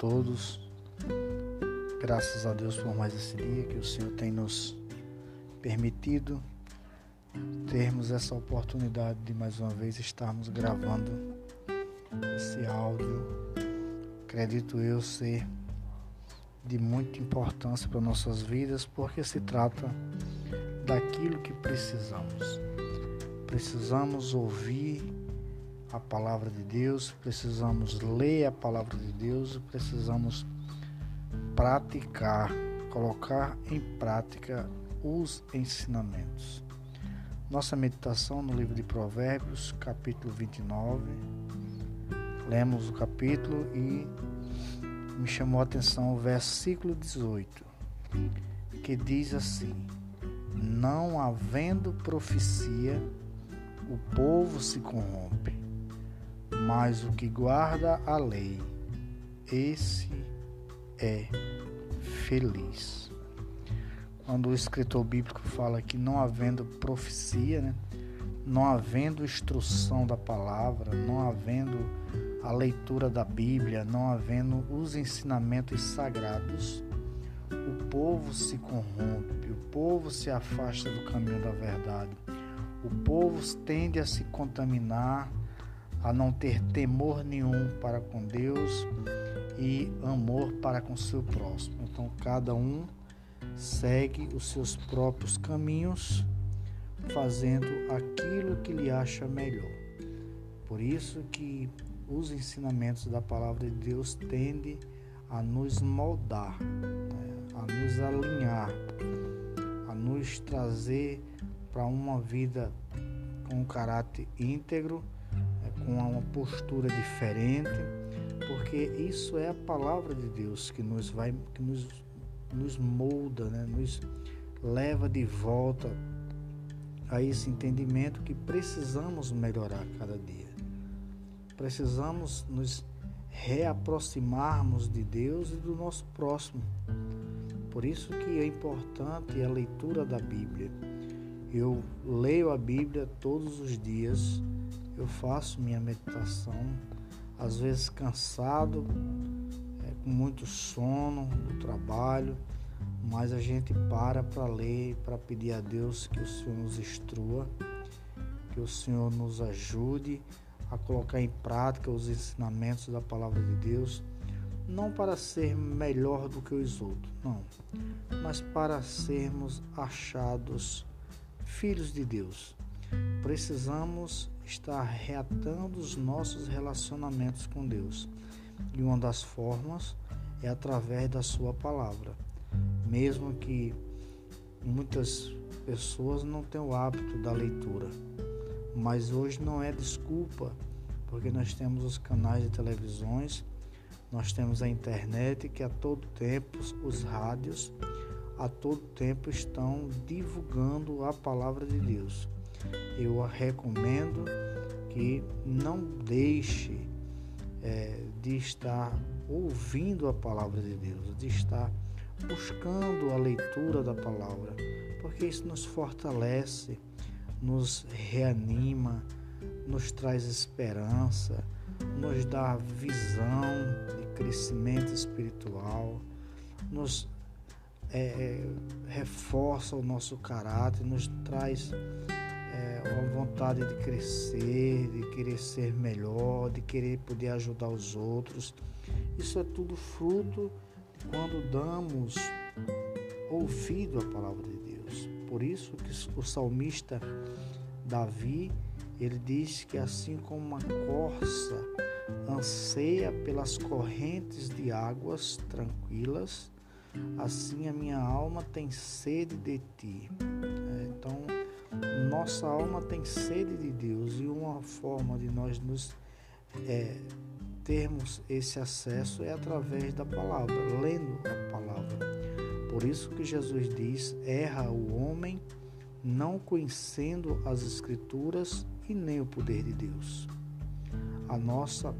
todos. Graças a Deus por mais esse dia que o Senhor tem nos permitido termos essa oportunidade de mais uma vez estarmos gravando esse áudio. Acredito eu ser de muita importância para nossas vidas, porque se trata daquilo que precisamos. Precisamos ouvir a palavra de Deus, precisamos ler a palavra de Deus, precisamos praticar, colocar em prática os ensinamentos. Nossa meditação no livro de Provérbios, capítulo 29. Lemos o capítulo e me chamou a atenção o versículo 18, que diz assim: Não havendo profecia, o povo se corrompe mas o que guarda a lei, esse é feliz. Quando o escritor bíblico fala que não havendo profecia, né, não havendo instrução da palavra, não havendo a leitura da Bíblia, não havendo os ensinamentos sagrados, o povo se corrompe, o povo se afasta do caminho da verdade, o povo tende a se contaminar a não ter temor nenhum para com Deus e amor para com seu próximo. Então, cada um segue os seus próprios caminhos, fazendo aquilo que lhe acha melhor. Por isso que os ensinamentos da palavra de Deus tendem a nos moldar, né? a nos alinhar, a nos trazer para uma vida com caráter íntegro com uma postura diferente, porque isso é a palavra de Deus que nos vai, que nos, nos molda, né? nos leva de volta a esse entendimento que precisamos melhorar cada dia. Precisamos nos reaproximarmos de Deus e do nosso próximo. Por isso que é importante a leitura da Bíblia. Eu leio a Bíblia todos os dias eu faço minha meditação, às vezes cansado, é, com muito sono do trabalho, mas a gente para para ler, para pedir a Deus que o Senhor nos instrua, que o Senhor nos ajude a colocar em prática os ensinamentos da palavra de Deus, não para ser melhor do que os outros, não, mas para sermos achados filhos de Deus. Precisamos está reatando os nossos relacionamentos com Deus. E uma das formas é através da Sua palavra. Mesmo que muitas pessoas não tenham o hábito da leitura, mas hoje não é desculpa, porque nós temos os canais de televisões, nós temos a internet que a todo tempo os rádios a todo tempo estão divulgando a palavra de Deus eu recomendo que não deixe é, de estar ouvindo a palavra de Deus, de estar buscando a leitura da palavra, porque isso nos fortalece, nos reanima, nos traz esperança, nos dá visão de crescimento espiritual, nos é, é reforça o nosso caráter, nos traz uma vontade de crescer, de querer ser melhor, de querer poder ajudar os outros. Isso é tudo fruto de quando damos ouvido à palavra de Deus. Por isso que o salmista Davi, ele diz que assim como uma corça anseia pelas correntes de águas tranquilas, assim a minha alma tem sede de ti. É, então, nossa alma tem sede de Deus e uma forma de nós nos é, termos esse acesso é através da palavra, lendo a palavra. Por isso que Jesus diz: erra o homem não conhecendo as escrituras e nem o poder de Deus. A nossa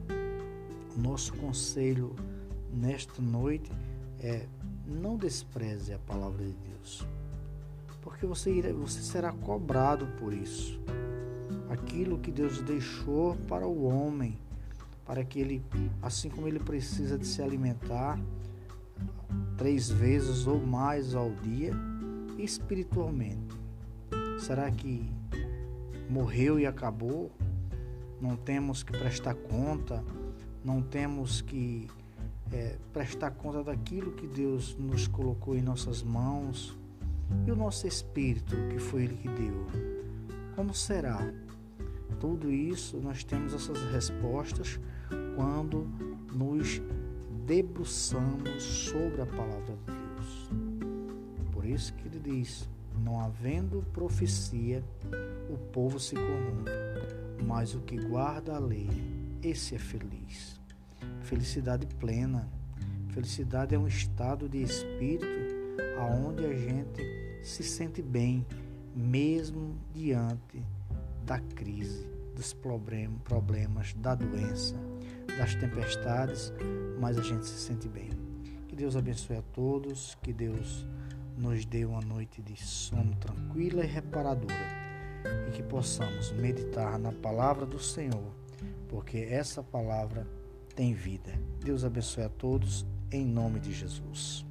nosso conselho nesta noite é não despreze a palavra de Deus porque você, irá, você será cobrado por isso. Aquilo que Deus deixou para o homem, para que ele, assim como ele precisa de se alimentar três vezes ou mais ao dia, espiritualmente. Será que morreu e acabou? Não temos que prestar conta, não temos que é, prestar conta daquilo que Deus nos colocou em nossas mãos e o nosso espírito, que foi Ele que deu. Como será? Tudo isso nós temos essas respostas quando nos debruçamos sobre a palavra de Deus. Por isso que ele diz: não havendo profecia, o povo se corrompe, mas o que guarda a lei, esse é feliz. Felicidade plena. Felicidade é um estado de espírito aonde a gente se sente bem, mesmo diante da crise, dos problemas, da doença, das tempestades, mas a gente se sente bem. Que Deus abençoe a todos, que Deus nos dê uma noite de sono tranquila e reparadora e que possamos meditar na palavra do Senhor, porque essa palavra tem vida. Deus abençoe a todos, em nome de Jesus.